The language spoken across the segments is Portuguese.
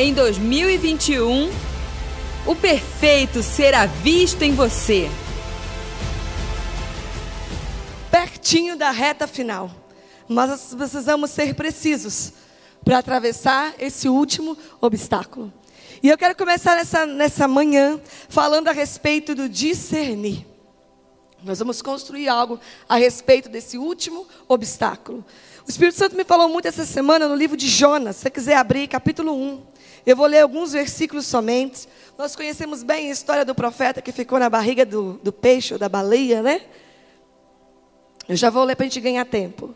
em 2021, o perfeito será visto em você. Pertinho da reta final. Mas precisamos ser precisos para atravessar esse último obstáculo. E eu quero começar nessa, nessa manhã falando a respeito do discernir. Nós vamos construir algo a respeito desse último obstáculo. O Espírito Santo me falou muito essa semana no livro de Jonas. Se você quiser abrir, capítulo 1. Eu vou ler alguns versículos somente. Nós conhecemos bem a história do profeta que ficou na barriga do, do peixe ou da baleia, né? Eu já vou ler para a gente ganhar tempo.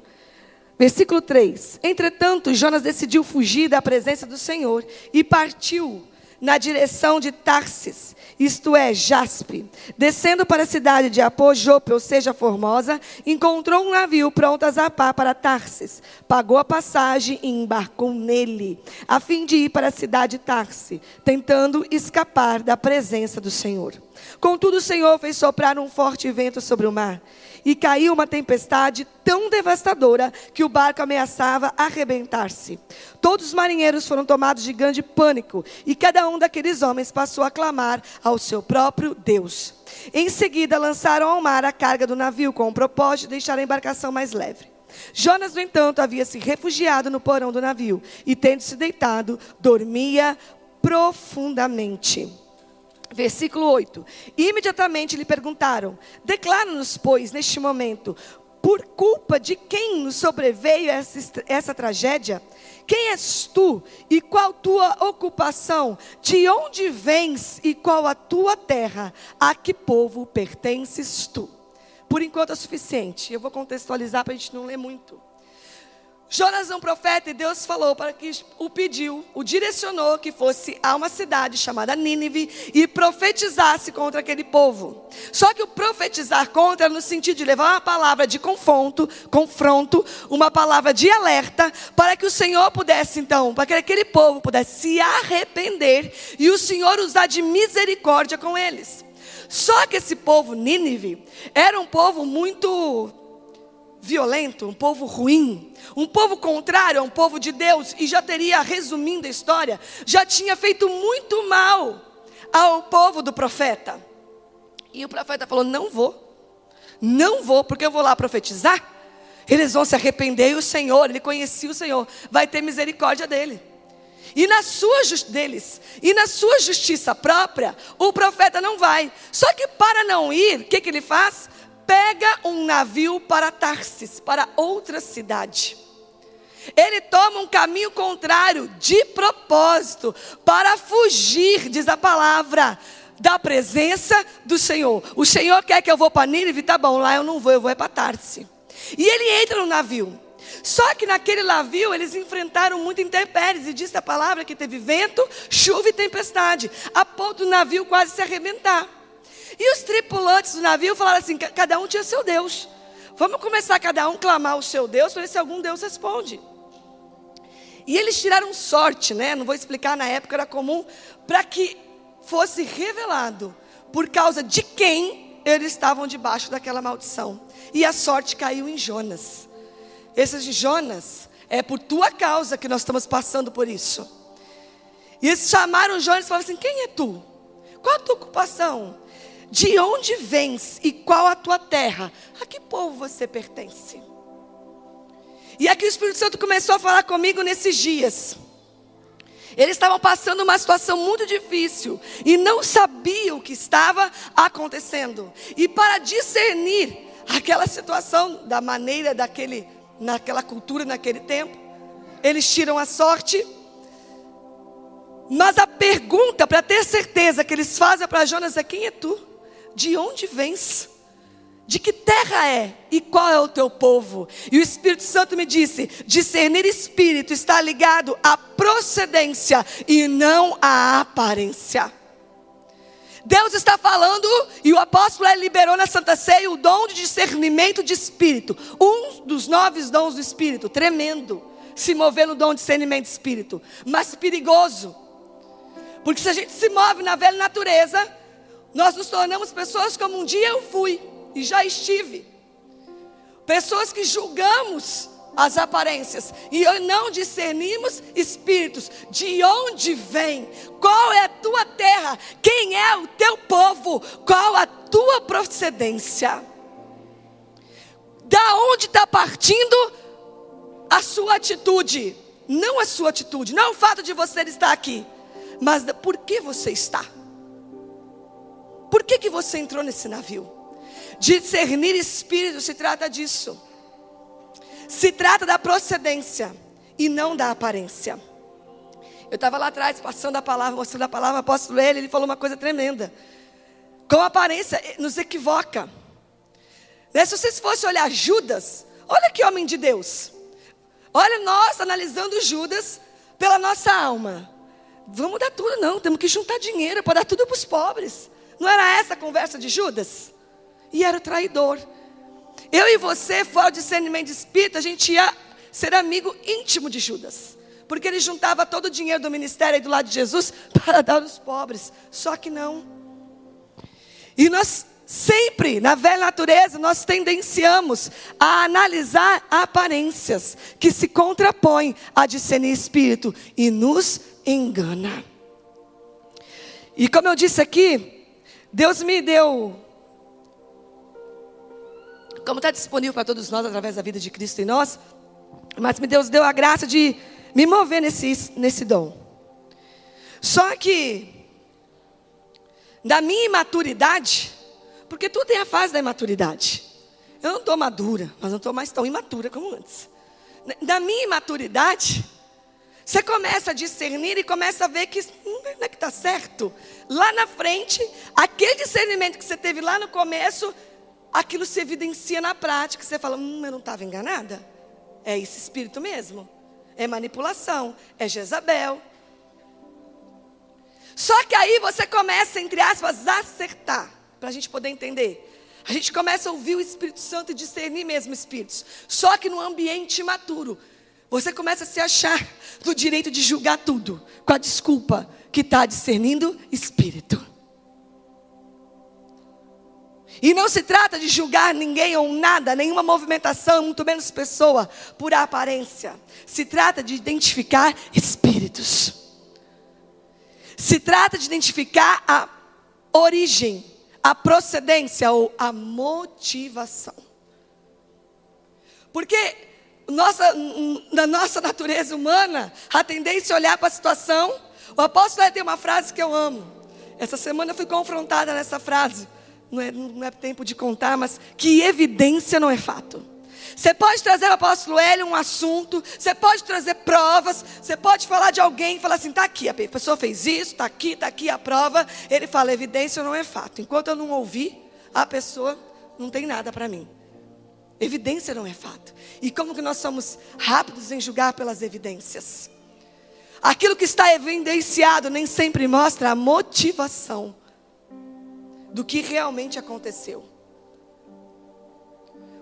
Versículo 3: Entretanto, Jonas decidiu fugir da presença do Senhor e partiu na direção de Tarsis, isto é, Jaspe. Descendo para a cidade de Apojope, ou seja, Formosa, encontrou um navio pronto a zapar para Tarsis. Pagou a passagem e embarcou nele, a fim de ir para a cidade de Tarsis, tentando escapar da presença do Senhor. Contudo, o Senhor fez soprar um forte vento sobre o mar e caiu uma tempestade tão devastadora que o barco ameaçava arrebentar-se. Todos os marinheiros foram tomados de grande pânico e cada um daqueles homens passou a clamar ao seu próprio Deus. Em seguida, lançaram ao mar a carga do navio com o propósito de deixar a embarcação mais leve. Jonas, no entanto, havia se refugiado no porão do navio e, tendo se deitado, dormia profundamente. Versículo 8. Imediatamente lhe perguntaram: Declara-nos, pois, neste momento, por culpa de quem nos sobreveio essa, essa tragédia? Quem és tu e qual tua ocupação? De onde vens e qual a tua terra? A que povo pertences tu? Por enquanto é suficiente. Eu vou contextualizar para a gente não ler muito. Jonas é um profeta e Deus falou para que o pediu, o direcionou que fosse a uma cidade chamada Nínive e profetizasse contra aquele povo. Só que o profetizar contra no sentido de levar uma palavra de confronto, confronto, uma palavra de alerta para que o Senhor pudesse então, para que aquele povo pudesse se arrepender e o Senhor usar de misericórdia com eles. Só que esse povo Nínive era um povo muito violento, um povo ruim, um povo contrário a um povo de Deus, e já teria, resumindo a história, já tinha feito muito mal ao povo do profeta. E o profeta falou: Não vou, não vou, porque eu vou lá profetizar. Eles vão se arrepender e o Senhor, ele conhecia o Senhor, vai ter misericórdia dele. E na sua deles, e na sua justiça própria, o profeta não vai. Só que para não ir, o que, que ele faz? Pega um navio para Tarsis, para outra cidade. Ele toma um caminho contrário, de propósito, para fugir, diz a palavra, da presença do Senhor. O Senhor quer que eu vou para Nínive, tá bom, lá eu não vou, eu vou é para Tarsis. E ele entra no navio. Só que naquele navio eles enfrentaram muito intempéries, e disse a palavra que teve vento, chuva e tempestade, a ponto do navio quase se arrebentar. E os tripulantes do navio falaram assim: cada um tinha seu Deus. Vamos começar cada um clamar o seu Deus para ver se algum Deus responde. E eles tiraram sorte, né? Não vou explicar, na época era comum, para que fosse revelado por causa de quem eles estavam debaixo daquela maldição. E a sorte caiu em Jonas. Esse Jonas, é por tua causa que nós estamos passando por isso. E eles chamaram Jonas e falaram assim: Quem é tu? Qual a tua ocupação? De onde vens e qual a tua terra? A que povo você pertence? E aqui o Espírito Santo começou a falar comigo nesses dias. Eles estavam passando uma situação muito difícil e não sabiam o que estava acontecendo. E para discernir aquela situação da maneira daquele, naquela cultura, naquele tempo, eles tiram a sorte. Mas a pergunta para ter certeza que eles fazem para Jonas é: quem é tu? De onde vens? De que terra é? E qual é o teu povo? E o Espírito Santo me disse: discernir espírito está ligado à procedência e não à aparência. Deus está falando, e o apóstolo liberou na Santa Ceia o dom de discernimento de espírito, um dos nove dons do espírito, tremendo, se mover no dom de discernimento de espírito, mas perigoso, porque se a gente se move na velha natureza, nós nos tornamos pessoas como um dia eu fui e já estive. Pessoas que julgamos as aparências e não discernimos espíritos. De onde vem? Qual é a tua terra? Quem é o teu povo? Qual a tua procedência? Da onde está partindo a sua atitude? Não a sua atitude, não o fato de você estar aqui, mas por que você está? Por que, que você entrou nesse navio? Discernir espírito se trata disso. Se trata da procedência e não da aparência. Eu estava lá atrás passando a palavra, mostrando a palavra, apóstolo ele, ele falou uma coisa tremenda. Com aparência eh, nos equivoca. Né? Se vocês fossem olhar Judas, olha que homem de Deus. Olha nós analisando Judas pela nossa alma. Vamos dar tudo, não, temos que juntar dinheiro para dar tudo para os pobres. Não era essa a conversa de Judas? E era o traidor. Eu e você, fora o discernimento de espírito, a gente ia ser amigo íntimo de Judas. Porque ele juntava todo o dinheiro do ministério aí do lado de Jesus para dar aos pobres. Só que não. E nós sempre, na velha natureza, nós tendenciamos a analisar aparências que se contrapõem a discernir espírito e nos engana. E como eu disse aqui, Deus me deu como está disponível para todos nós através da vida de Cristo em nós, mas me Deus deu a graça de me mover nesse, nesse dom. Só que, da minha imaturidade, porque tudo tem a fase da imaturidade. Eu não estou madura, mas não estou mais tão imatura como antes. Da minha imaturidade, você começa a discernir e começa a ver que hum, não é que está certo. Lá na frente, aquele discernimento que você teve lá no começo, aquilo se evidencia na prática. Você fala, hum, eu não estava enganada? É esse espírito mesmo? É manipulação, é Jezabel. Só que aí você começa, entre aspas, a acertar, para a gente poder entender. A gente começa a ouvir o Espírito Santo e discernir mesmo espíritos. Só que no ambiente imaturo, você começa a se achar no direito de julgar tudo, com a desculpa que está discernindo espírito. E não se trata de julgar ninguém ou nada, nenhuma movimentação, muito menos pessoa, por aparência. Se trata de identificar espíritos. Se trata de identificar a origem, a procedência ou a motivação. Porque nossa, na nossa natureza humana, a tendência a olhar para a situação. O apóstolo tem uma frase que eu amo. Essa semana eu fui confrontada nessa frase não é, não é tempo de contar, mas que evidência não é fato. Você pode trazer ao apóstolo Hélio um assunto, você pode trazer provas, você pode falar de alguém e falar assim: está aqui, a pessoa fez isso, está aqui, está aqui a prova. Ele fala: evidência não é fato. Enquanto eu não ouvi, a pessoa não tem nada para mim. Evidência não é fato. E como que nós somos rápidos em julgar pelas evidências? Aquilo que está evidenciado nem sempre mostra a motivação do que realmente aconteceu.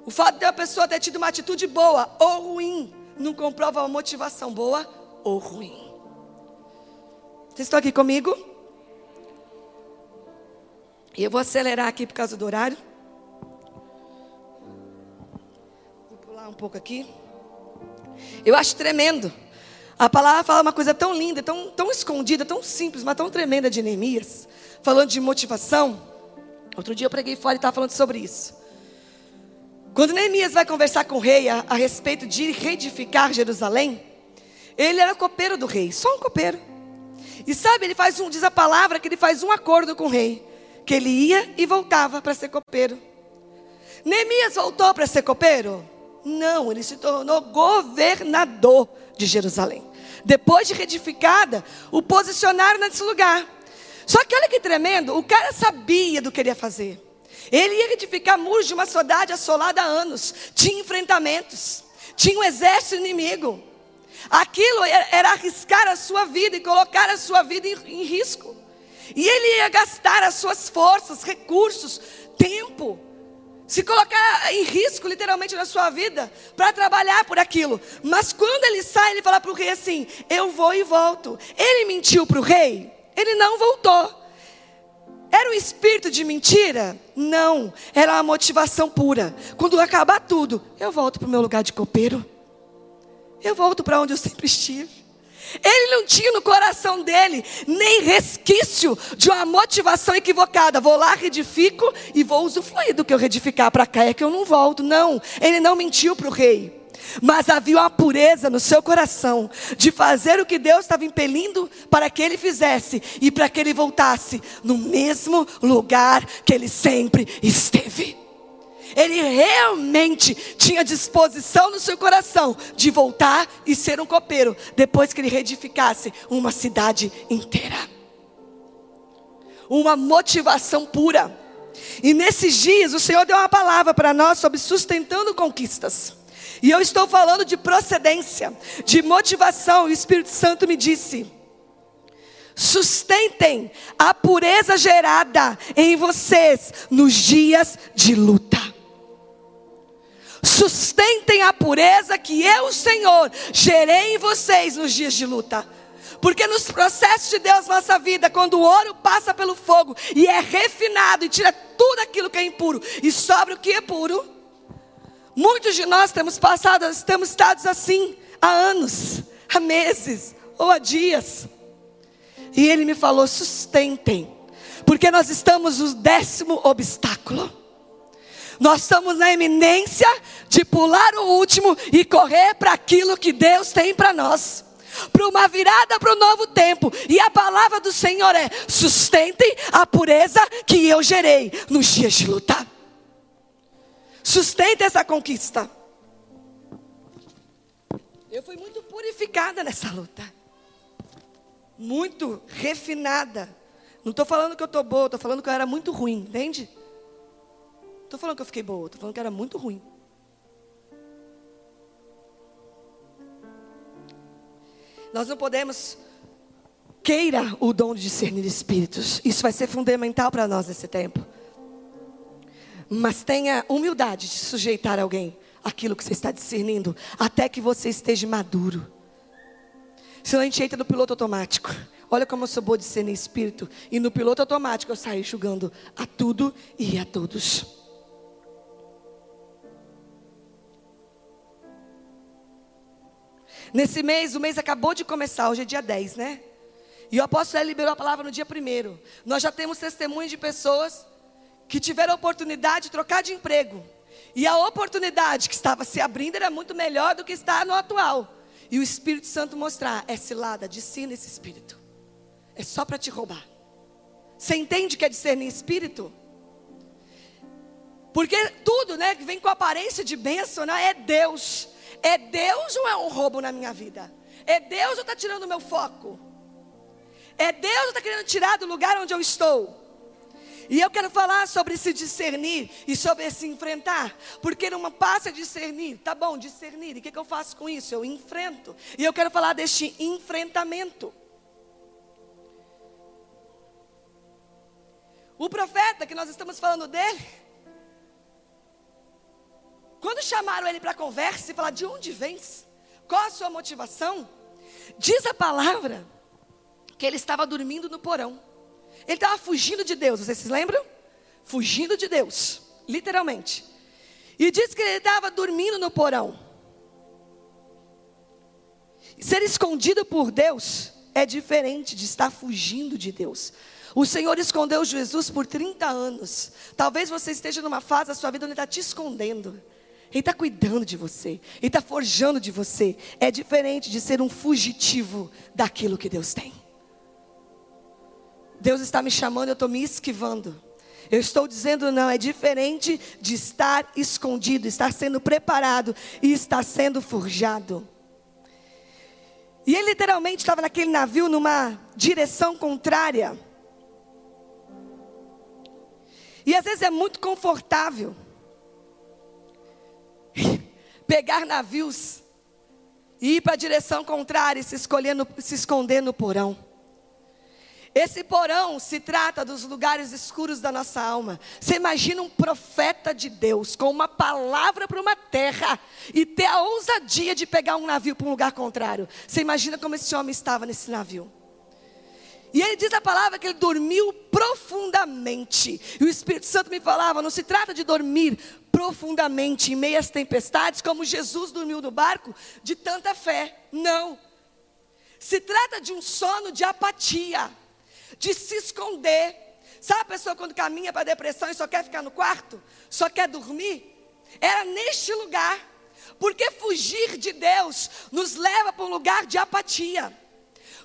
O fato de a pessoa ter tido uma atitude boa ou ruim não comprova uma motivação boa ou ruim. Vocês estão aqui comigo? E eu vou acelerar aqui por causa do horário. Um pouco aqui. Eu acho tremendo. A palavra fala uma coisa tão linda, tão, tão escondida, tão simples, mas tão tremenda de Neemias. Falando de motivação. Outro dia eu preguei fora e estava falando sobre isso. Quando Neemias vai conversar com o rei a, a respeito de reedificar Jerusalém, ele era copeiro do rei, só um copeiro. E sabe, ele faz um, diz a palavra que ele faz um acordo com o rei, que ele ia e voltava para ser copeiro. Neemias voltou para ser copeiro? Não, ele se tornou governador de Jerusalém. Depois de reedificada, o posicionaram nesse lugar. Só que olha que tremendo, o cara sabia do que ele ia fazer. Ele ia edificar muros de uma cidade assolada há anos. Tinha enfrentamentos. Tinha um exército inimigo. Aquilo era arriscar a sua vida e colocar a sua vida em, em risco. E ele ia gastar as suas forças, recursos, tempo, se colocar em risco literalmente na sua vida para trabalhar por aquilo. Mas quando ele sai, ele fala para o rei assim: Eu vou e volto. Ele mentiu para o rei? Ele não voltou. Era um espírito de mentira? Não, era uma motivação pura. Quando acabar tudo, eu volto para o meu lugar de copeiro. Eu volto para onde eu sempre estive. Ele não tinha no coração dele nem resquício de uma motivação equivocada. Vou lá, redifico e vou usufruir do que eu redificar para cá. É que eu não volto. Não, ele não mentiu para o rei. Mas havia uma pureza no seu coração de fazer o que Deus estava impelindo para que ele fizesse e para que ele voltasse no mesmo lugar que ele sempre esteve. Ele realmente tinha disposição no seu coração de voltar e ser um copeiro, depois que ele reedificasse uma cidade inteira. Uma motivação pura. E nesses dias o Senhor deu uma palavra para nós sobre sustentando conquistas. E eu estou falando de procedência, de motivação. O Espírito Santo me disse: sustentem a pureza gerada em vocês nos dias de luta. Sustentem a pureza que eu, Senhor, gerei em vocês nos dias de luta. Porque nos processos de Deus nossa vida, quando o ouro passa pelo fogo e é refinado e tira tudo aquilo que é impuro e sobra o que é puro, muitos de nós temos passado, temos estado assim há anos, há meses ou há dias. E ele me falou: sustentem, porque nós estamos no décimo obstáculo. Nós estamos na eminência de pular o último e correr para aquilo que Deus tem para nós. Para uma virada para o novo tempo. E a palavra do Senhor é: sustentem a pureza que eu gerei nos dias de luta. Sustente essa conquista. Eu fui muito purificada nessa luta. Muito refinada. Não estou falando que eu estou boa, estou falando que eu era muito ruim, entende? Estou falando que eu fiquei boa, estou falando que era muito ruim. Nós não podemos queira o dom de discernir espíritos. Isso vai ser fundamental para nós nesse tempo. Mas tenha humildade de sujeitar alguém aquilo que você está discernindo, até que você esteja maduro. Senão a gente entra no piloto automático. Olha como eu sou boa de discernir espírito. E no piloto automático eu saio julgando a tudo e a todos. Nesse mês, o mês acabou de começar, hoje é dia 10, né? E o apóstolo liberou a palavra no dia 1. Nós já temos testemunhos de pessoas que tiveram a oportunidade de trocar de emprego. E a oportunidade que estava se abrindo era muito melhor do que está no atual. E o Espírito Santo mostrar, é cilada, discina esse espírito. É só para te roubar. Você entende que é discernir espírito? Porque tudo, né, que vem com aparência de bênção, né, é Deus. É Deus ou é um roubo na minha vida? É Deus ou está tirando o meu foco? É Deus ou está querendo tirar do lugar onde eu estou? E eu quero falar sobre esse discernir e sobre esse enfrentar. Porque não passa a discernir, tá bom, discernir. E o que, que eu faço com isso? Eu enfrento. E eu quero falar deste enfrentamento. O profeta que nós estamos falando dele, quando chamaram ele para conversa e falar de onde vens, qual a sua motivação, diz a palavra que ele estava dormindo no porão. Ele estava fugindo de Deus, vocês se lembram? Fugindo de Deus, literalmente. E diz que ele estava dormindo no porão. Ser escondido por Deus é diferente de estar fugindo de Deus. O Senhor escondeu Jesus por 30 anos. Talvez você esteja numa fase da sua vida onde Ele está te escondendo. Ele está cuidando de você, Ele está forjando de você. É diferente de ser um fugitivo daquilo que Deus tem. Deus está me chamando, eu estou me esquivando. Eu estou dizendo não, é diferente de estar escondido, estar sendo preparado e estar sendo forjado. E ele literalmente estava naquele navio numa direção contrária. E às vezes é muito confortável pegar navios e ir para a direção contrária e se, escolher se esconder no porão. Esse porão se trata dos lugares escuros da nossa alma. Você imagina um profeta de Deus com uma palavra para uma terra e ter a ousadia de pegar um navio para um lugar contrário. Você imagina como esse homem estava nesse navio. E ele diz a palavra que ele dormiu profundamente. E o Espírito Santo me falava: não se trata de dormir profundamente em meias tempestades, como Jesus dormiu no barco, de tanta fé. Não. Se trata de um sono de apatia, de se esconder. Sabe a pessoa quando caminha para a depressão e só quer ficar no quarto? Só quer dormir? Era neste lugar. Porque fugir de Deus nos leva para um lugar de apatia.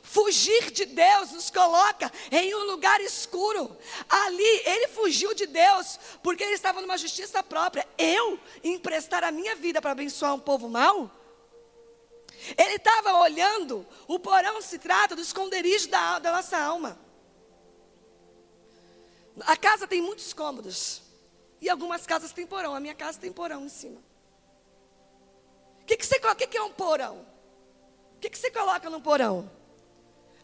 Fugir de Deus nos coloca em um lugar escuro. Ali, ele fugiu de Deus porque ele estava numa justiça própria. Eu emprestar a minha vida para abençoar um povo mau? Ele estava olhando, o porão se trata do esconderijo da, da nossa alma. A casa tem muitos cômodos. E algumas casas têm porão. A minha casa tem porão em cima. O que, que, você, que, que é um porão? O que, que você coloca no porão?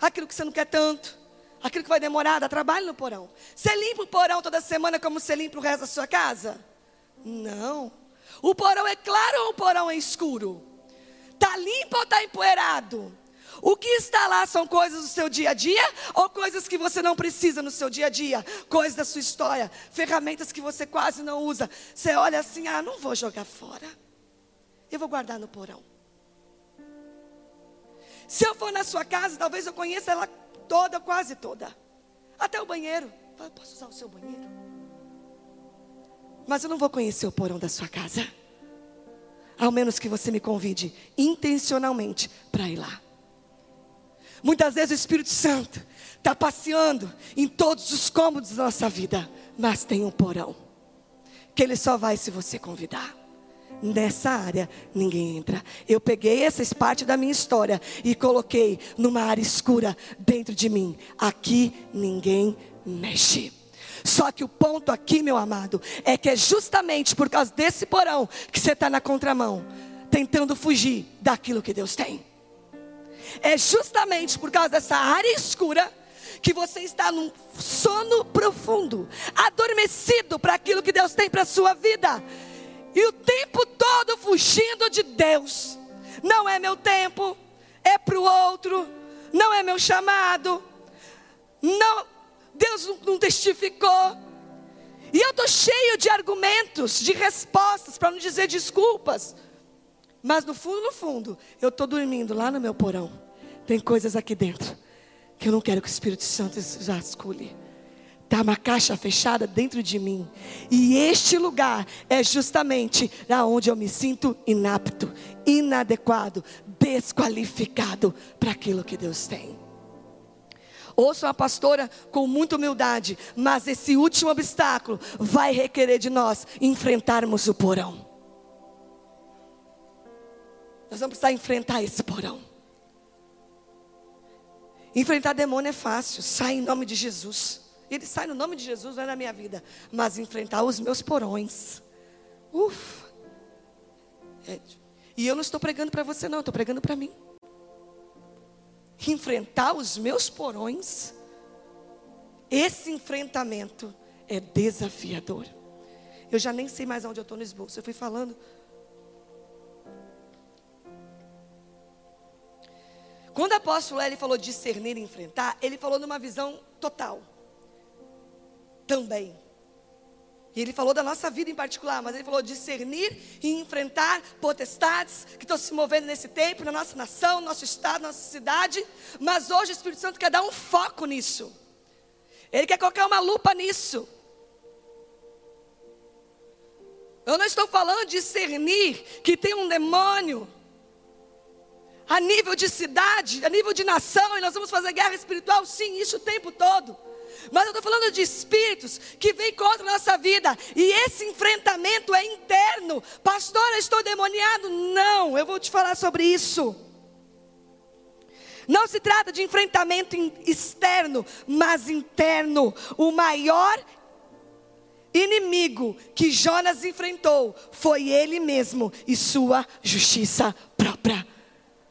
Aquilo que você não quer tanto, aquilo que vai demorar, dá trabalho no porão. Você limpa o porão toda semana como você limpa o resto da sua casa? Não. O porão é claro ou o porão é escuro? Está limpo ou está empoeirado? O que está lá são coisas do seu dia a dia ou coisas que você não precisa no seu dia a dia? Coisas da sua história, ferramentas que você quase não usa. Você olha assim: ah, não vou jogar fora. Eu vou guardar no porão. Se eu for na sua casa, talvez eu conheça ela toda, quase toda. Até o banheiro. Eu posso usar o seu banheiro? Mas eu não vou conhecer o porão da sua casa. Ao menos que você me convide intencionalmente para ir lá. Muitas vezes o Espírito Santo está passeando em todos os cômodos da nossa vida, mas tem um porão que ele só vai se você convidar nessa área ninguém entra. Eu peguei essa parte da minha história e coloquei numa área escura dentro de mim. Aqui ninguém mexe. Só que o ponto aqui, meu amado, é que é justamente por causa desse porão que você está na contramão, tentando fugir daquilo que Deus tem. É justamente por causa dessa área escura que você está num sono profundo, adormecido para aquilo que Deus tem para a sua vida e o tempo fugindo de Deus. Não é meu tempo, é para o outro, não é meu chamado. Não, Deus não testificou. E eu estou cheio de argumentos, de respostas, para não dizer desculpas. Mas no fundo, no fundo, eu estou dormindo lá no meu porão. Tem coisas aqui dentro que eu não quero que o Espírito Santo vasculhe. Está uma caixa fechada dentro de mim. E este lugar é justamente onde eu me sinto inapto, inadequado, desqualificado para aquilo que Deus tem. Ouço a pastora com muita humildade, mas esse último obstáculo vai requerer de nós enfrentarmos o porão. Nós vamos precisar enfrentar esse porão. Enfrentar demônio é fácil, sai em nome de Jesus. Ele sai no nome de Jesus, não é na minha vida. Mas enfrentar os meus porões. Ufa. É, e eu não estou pregando para você, não, eu estou pregando para mim. Enfrentar os meus porões. Esse enfrentamento é desafiador. Eu já nem sei mais onde eu estou no esboço. Eu fui falando. Quando o apóstolo ele falou discernir e enfrentar, ele falou numa visão total também. E ele falou da nossa vida em particular, mas ele falou discernir e enfrentar potestades que estão se movendo nesse tempo, na nossa nação, no nosso estado, na nossa cidade. Mas hoje o Espírito Santo quer dar um foco nisso. Ele quer colocar uma lupa nisso. Eu não estou falando de discernir que tem um demônio a nível de cidade, a nível de nação, e nós vamos fazer guerra espiritual, sim, isso o tempo todo. Mas eu estou falando de espíritos que vêm contra a nossa vida. E esse enfrentamento é interno. Pastora, estou demoniado? Não, eu vou te falar sobre isso. Não se trata de enfrentamento externo, mas interno. O maior inimigo que Jonas enfrentou foi ele mesmo e sua justiça própria.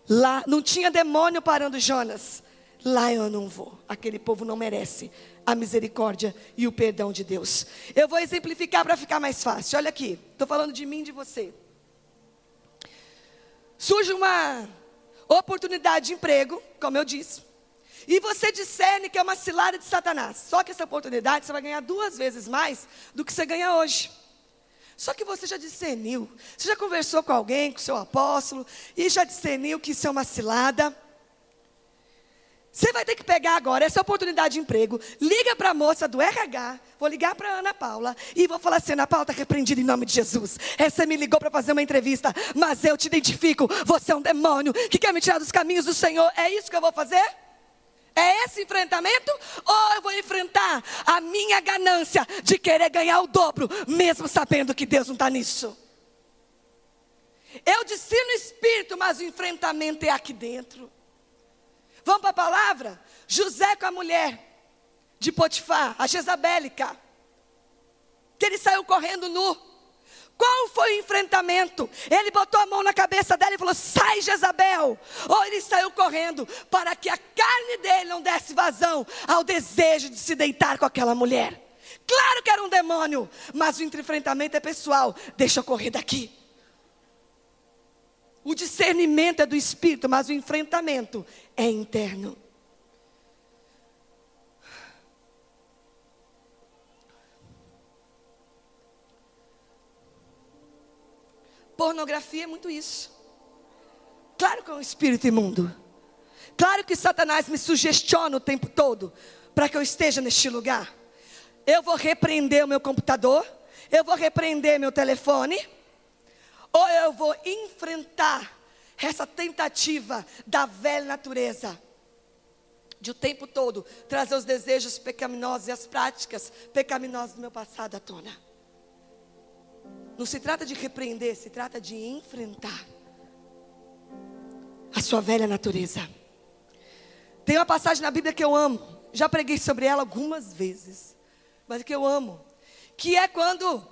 Lá não tinha demônio parando Jonas. Lá eu não vou. Aquele povo não merece a misericórdia e o perdão de Deus. Eu vou exemplificar para ficar mais fácil. Olha aqui, estou falando de mim e de você. Surge uma oportunidade de emprego, como eu disse. E você discerne que é uma cilada de Satanás. Só que essa oportunidade você vai ganhar duas vezes mais do que você ganha hoje. Só que você já discerniu. Você já conversou com alguém, com seu apóstolo, e já discerniu que isso é uma cilada. Você vai ter que pegar agora essa oportunidade de emprego, liga para a moça do RH, vou ligar para Ana Paula e vou falar assim: Ana Paula está repreendida em nome de Jesus. Essa me ligou para fazer uma entrevista, mas eu te identifico, você é um demônio que quer me tirar dos caminhos do Senhor. É isso que eu vou fazer? É esse enfrentamento? Ou eu vou enfrentar a minha ganância de querer ganhar o dobro, mesmo sabendo que Deus não está nisso? Eu disse no espírito, mas o enfrentamento é aqui dentro. Vamos para a palavra? José com a mulher de Potifar, a Jezabélica, que ele saiu correndo nu. Qual foi o enfrentamento? Ele botou a mão na cabeça dela e falou: Sai, Jezabel. Ou ele saiu correndo para que a carne dele não desse vazão ao desejo de se deitar com aquela mulher. Claro que era um demônio, mas o enfrentamento é pessoal. Deixa eu correr daqui. O discernimento é do espírito, mas o enfrentamento é interno. Pornografia é muito isso. Claro que é um espírito imundo. Claro que Satanás me sugestiona o tempo todo para que eu esteja neste lugar. Eu vou repreender o meu computador, eu vou repreender meu telefone, ou eu vou enfrentar essa tentativa da velha natureza de o tempo todo trazer os desejos pecaminosos e as práticas pecaminosas do meu passado à tona. Não se trata de repreender, se trata de enfrentar a sua velha natureza. Tem uma passagem na Bíblia que eu amo, já preguei sobre ela algumas vezes, mas que eu amo, que é quando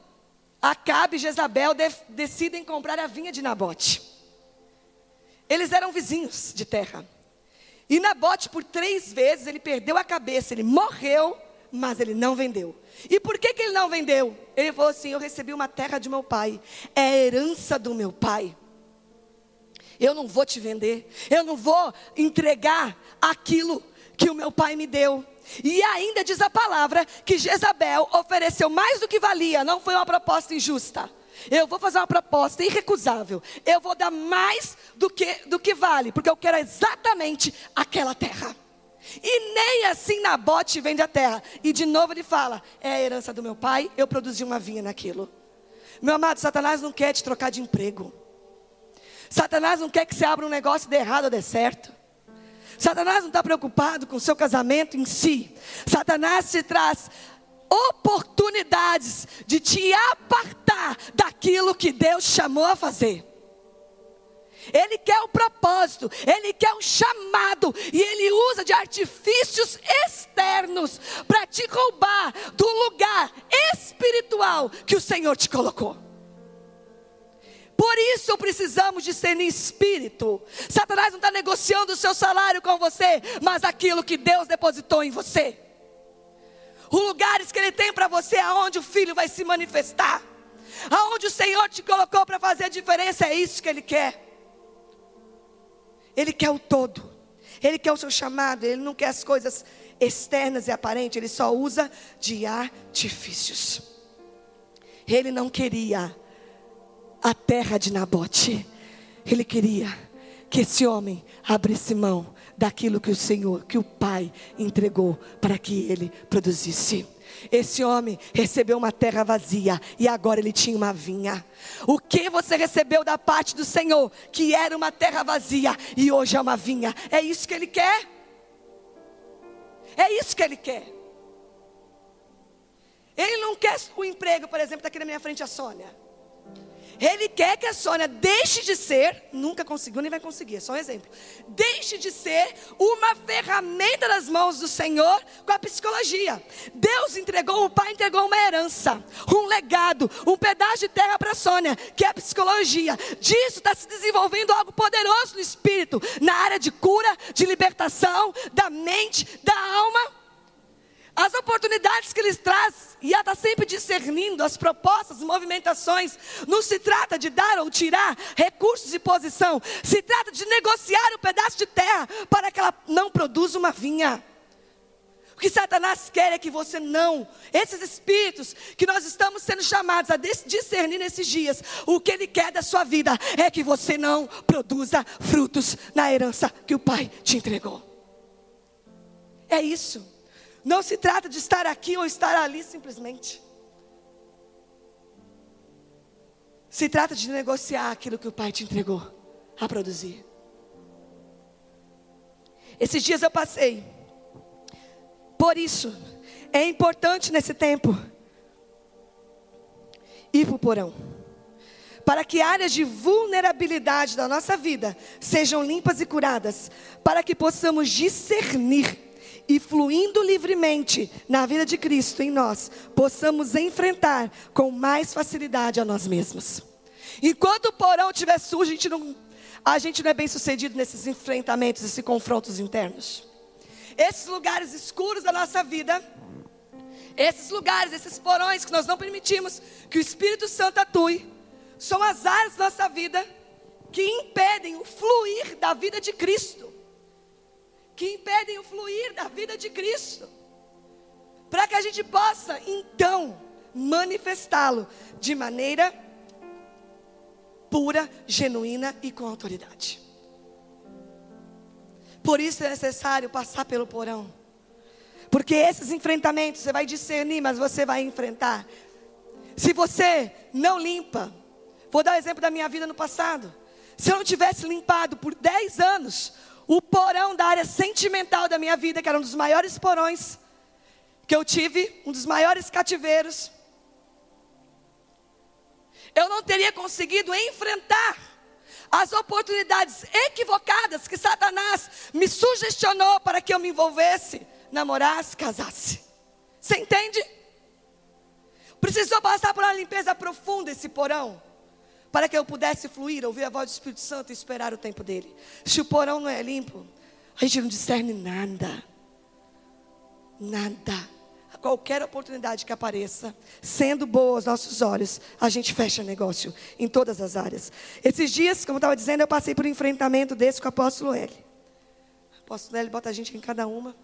Acabe e Jezabel de, decidem comprar a vinha de Nabote. Eles eram vizinhos de terra. E Nabote, por três vezes, ele perdeu a cabeça, ele morreu, mas ele não vendeu. E por que, que ele não vendeu? Ele falou assim: Eu recebi uma terra de meu pai, é a herança do meu pai. Eu não vou te vender, eu não vou entregar aquilo que o meu pai me deu. E ainda diz a palavra que Jezabel ofereceu mais do que valia, não foi uma proposta injusta. Eu vou fazer uma proposta irrecusável. Eu vou dar mais do que, do que vale, porque eu quero exatamente aquela terra. E nem assim Nabote vende a terra. E de novo ele fala: é a herança do meu pai, eu produzi uma vinha naquilo. Meu amado, Satanás não quer te trocar de emprego. Satanás não quer que você abra um negócio e dê errado ou dê certo. Satanás não está preocupado com o seu casamento em si. Satanás te traz oportunidades de te apartar daquilo que Deus chamou a fazer. Ele quer o propósito, ele quer um chamado, e ele usa de artifícios externos para te roubar do lugar espiritual que o Senhor te colocou. Por isso precisamos de ser em espírito. Satanás não está negociando o seu salário com você, mas aquilo que Deus depositou em você os lugares que Ele tem para você, aonde o Filho vai se manifestar, aonde o Senhor te colocou para fazer a diferença, é isso que Ele quer. Ele quer o todo, Ele quer o seu chamado, Ele não quer as coisas externas e aparentes, Ele só usa de artifícios. Ele não queria a terra de Nabote, Ele queria que esse homem abrisse mão daquilo que o Senhor, que o Pai entregou para que ele produzisse. Esse homem recebeu uma terra vazia e agora ele tinha uma vinha. O que você recebeu da parte do Senhor, que era uma terra vazia e hoje é uma vinha? É isso que ele quer? É isso que ele quer. Ele não quer o emprego, por exemplo, está aqui na minha frente a Sônia. Ele quer que a Sônia deixe de ser, nunca conseguiu nem vai conseguir, é só um exemplo. Deixe de ser uma ferramenta nas mãos do Senhor com a psicologia. Deus entregou, o Pai entregou uma herança, um legado, um pedaço de terra para a Sônia, que é a psicologia. Disso está se desenvolvendo algo poderoso no espírito, na área de cura, de libertação, da mente, da alma. As oportunidades que Ele traz, e ela está sempre discernindo as propostas, movimentações. Não se trata de dar ou tirar recursos de posição, se trata de negociar um pedaço de terra para que ela não produza uma vinha. O que Satanás quer é que você não, esses espíritos que nós estamos sendo chamados a discernir nesses dias, o que ele quer da sua vida é que você não produza frutos na herança que o Pai te entregou. É isso. Não se trata de estar aqui ou estar ali simplesmente. Se trata de negociar aquilo que o Pai te entregou a produzir. Esses dias eu passei. Por isso, é importante nesse tempo ir para o porão. Para que áreas de vulnerabilidade da nossa vida sejam limpas e curadas. Para que possamos discernir e fluindo livremente na vida de Cristo em nós, possamos enfrentar com mais facilidade a nós mesmos. Enquanto o porão estiver sujo, a gente não, a gente não é bem sucedido nesses enfrentamentos, esses confrontos internos. Esses lugares escuros da nossa vida, esses lugares, esses porões que nós não permitimos que o Espírito Santo atue, são as áreas da nossa vida que impedem o fluir da vida de Cristo que impedem o fluir da vida de Cristo. Para que a gente possa, então, manifestá-lo de maneira pura, genuína e com autoridade. Por isso é necessário passar pelo porão. Porque esses enfrentamentos você vai discernir, mas você vai enfrentar. Se você não limpa, vou dar o um exemplo da minha vida no passado. Se eu não tivesse limpado por 10 anos o porão da área sentimental da minha vida, que era um dos maiores porões que eu tive, um dos maiores cativeiros. Eu não teria conseguido enfrentar as oportunidades equivocadas que Satanás me sugestionou para que eu me envolvesse, namorasse, casasse. Você entende? Precisou passar por uma limpeza profunda esse porão para que eu pudesse fluir, ouvir a voz do Espírito Santo e esperar o tempo dele. Se o porão não é limpo, a gente não discerne nada. Nada. A qualquer oportunidade que apareça, sendo boa aos nossos olhos, a gente fecha negócio em todas as áreas. Esses dias, como eu estava dizendo, eu passei por um enfrentamento desse com o apóstolo L. O apóstolo L bota a gente em cada uma.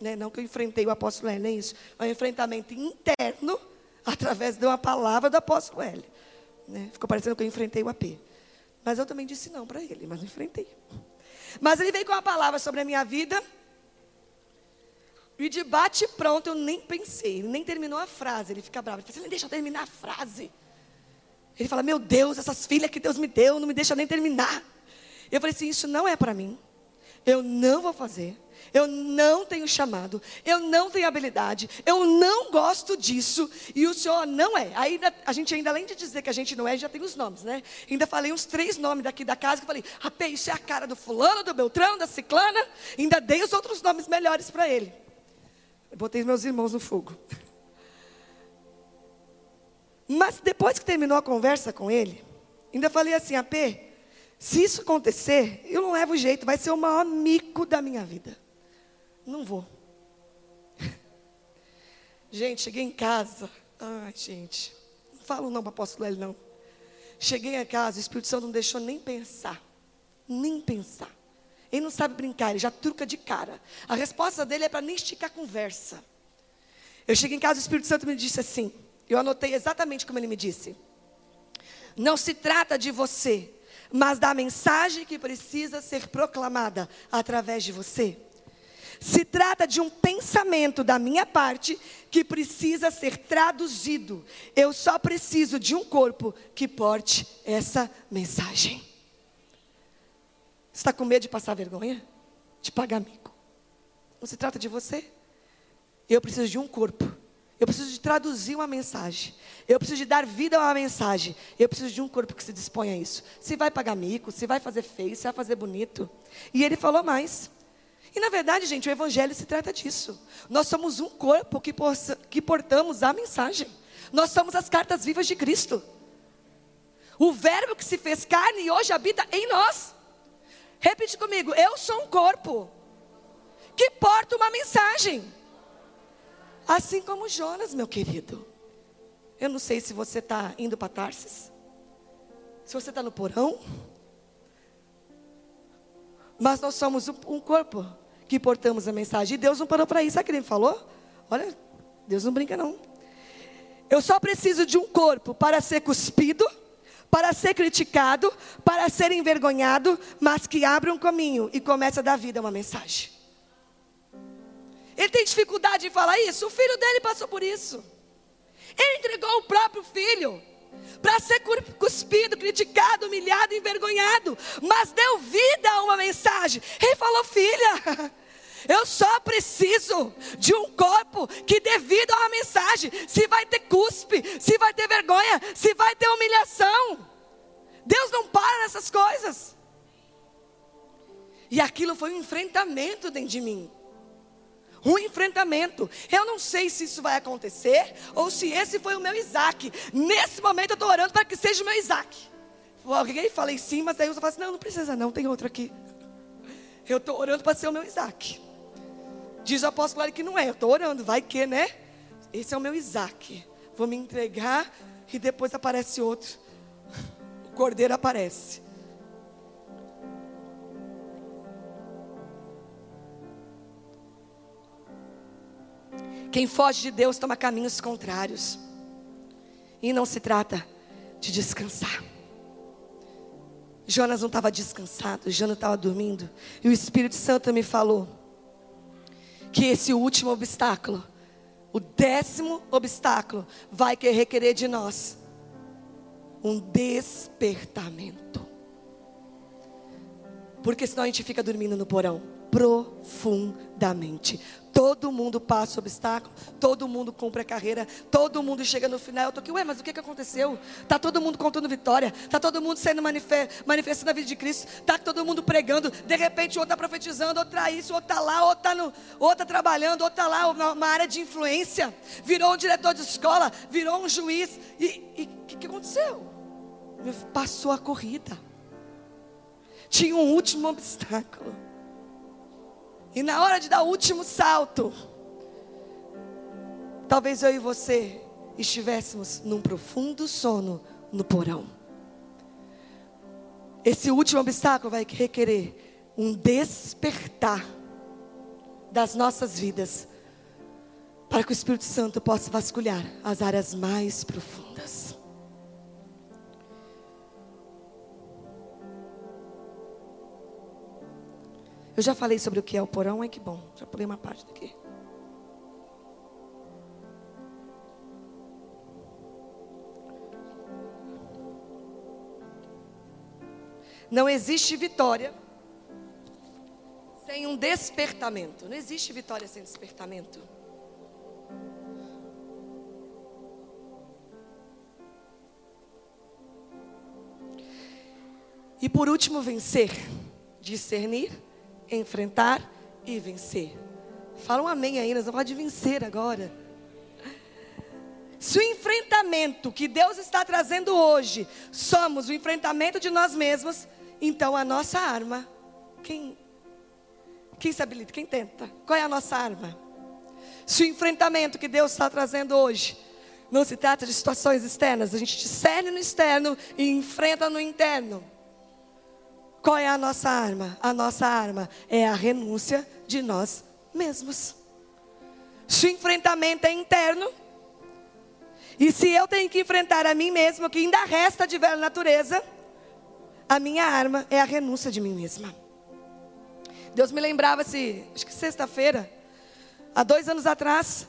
Né? Não que eu enfrentei o apóstolo L, nem isso. É um enfrentamento interno através de uma palavra do apóstolo L. Né? Ficou parecendo que eu enfrentei o AP. Mas eu também disse não para ele, mas não enfrentei. Mas ele veio com uma palavra sobre a minha vida. E de bate pronto, eu nem pensei, ele nem terminou a frase. Ele fica bravo. Ele fala assim, deixa eu terminar a frase. Ele fala, meu Deus, essas filhas que Deus me deu, não me deixa nem terminar. Eu falei assim, isso não é para mim. Eu não vou fazer eu não tenho chamado, eu não tenho habilidade, eu não gosto disso, e o Senhor não é. Aí a gente ainda, além de dizer que a gente não é, já tem os nomes, né? Ainda falei uns três nomes daqui da casa, que eu falei, rapaz, isso é a cara do fulano, do Beltrano, da Ciclana, ainda dei os outros nomes melhores para ele. Eu botei meus irmãos no fogo. Mas depois que terminou a conversa com ele, ainda falei assim, AP, se isso acontecer, eu não levo jeito, vai ser o maior mico da minha vida. Não vou. Gente, cheguei em casa. Ai, gente. Não falo não para apóstolo L, não. Cheguei em casa, o Espírito Santo não deixou nem pensar. Nem pensar. Ele não sabe brincar, ele já truca de cara. A resposta dele é para nem esticar a conversa. Eu cheguei em casa, o Espírito Santo me disse assim. Eu anotei exatamente como ele me disse. Não se trata de você, mas da mensagem que precisa ser proclamada através de você. Se trata de um pensamento da minha parte que precisa ser traduzido. Eu só preciso de um corpo que porte essa mensagem. Está com medo de passar vergonha? De pagar mico? Não se trata de você. Eu preciso de um corpo. Eu preciso de traduzir uma mensagem. Eu preciso de dar vida a uma mensagem. Eu preciso de um corpo que se disponha a isso. Se vai pagar mico, se vai fazer feio, se vai fazer bonito. E ele falou mais. E na verdade, gente, o Evangelho se trata disso. Nós somos um corpo que, possa, que portamos a mensagem. Nós somos as cartas vivas de Cristo. O Verbo que se fez carne e hoje habita em nós. Repete comigo: eu sou um corpo que porta uma mensagem. Assim como Jonas, meu querido. Eu não sei se você está indo para Tarsis, se você está no porão, mas nós somos um corpo que portamos a mensagem. E Deus não parou para isso. Sabe o que ele falou? Olha, Deus não brinca não. Eu só preciso de um corpo para ser cuspido, para ser criticado, para ser envergonhado, mas que abra um caminho e comece a dar vida a uma mensagem. Ele tem dificuldade de falar isso. O filho dele passou por isso. Ele entregou o próprio filho para ser cuspido, criticado, humilhado, envergonhado, mas deu vida a uma mensagem. Ele falou: Filha, eu só preciso de um corpo que dê vida a uma mensagem. Se vai ter cuspe, se vai ter vergonha, se vai ter humilhação. Deus não para nessas coisas. E aquilo foi um enfrentamento dentro de mim um enfrentamento. Eu não sei se isso vai acontecer ou se esse foi o meu Isaac. Nesse momento eu estou orando para que seja o meu Isaac. Alguém falei sim, mas aí eu falo assim: não, não precisa não, tem outro aqui. Eu estou orando para ser o meu Isaac. Diz o apóstolo que não é, eu estou orando, vai que, né? Esse é o meu Isaac. Vou me entregar e depois aparece outro. O cordeiro aparece. Quem foge de Deus toma caminhos contrários. E não se trata de descansar. Jonas não estava descansado, Jonas estava dormindo. E o Espírito Santo me falou que esse último obstáculo, o décimo obstáculo, vai requerer de nós um despertamento. Porque senão a gente fica dormindo no porão profundamente. Todo mundo passa obstáculo, todo mundo cumpre a carreira, todo mundo chega no final. Eu tô aqui, ué, mas o que, que aconteceu? Tá todo mundo contando vitória, tá todo mundo sendo manifestando a vida de Cristo, tá todo mundo pregando. De repente, outro está profetizando, outro tá isso, outro tá lá, outro tá, outro tá trabalhando, outro tá lá, uma área de influência. Virou um diretor de escola, virou um juiz. E o que, que aconteceu? Passou a corrida. Tinha um último obstáculo. E na hora de dar o último salto, talvez eu e você estivéssemos num profundo sono no porão. Esse último obstáculo vai requerer um despertar das nossas vidas, para que o Espírito Santo possa vasculhar as áreas mais profundas. Eu já falei sobre o que é o porão, é que bom. Já pulei uma parte daqui. Não existe vitória sem um despertamento. Não existe vitória sem despertamento. E por último, vencer, discernir enfrentar e vencer. Fala um amém aí, nós vamos falar de vencer agora. Se o enfrentamento que Deus está trazendo hoje somos o enfrentamento de nós mesmos, então a nossa arma, quem, quem se habilita, quem tenta? Qual é a nossa arma? Se o enfrentamento que Deus está trazendo hoje não se trata de situações externas, a gente discerne no externo e enfrenta no interno. Qual é a nossa arma? A nossa arma é a renúncia de nós mesmos. Se o enfrentamento é interno, e se eu tenho que enfrentar a mim mesmo, que ainda resta de velha natureza, a minha arma é a renúncia de mim mesma. Deus me lembrava se, acho que sexta-feira, há dois anos atrás,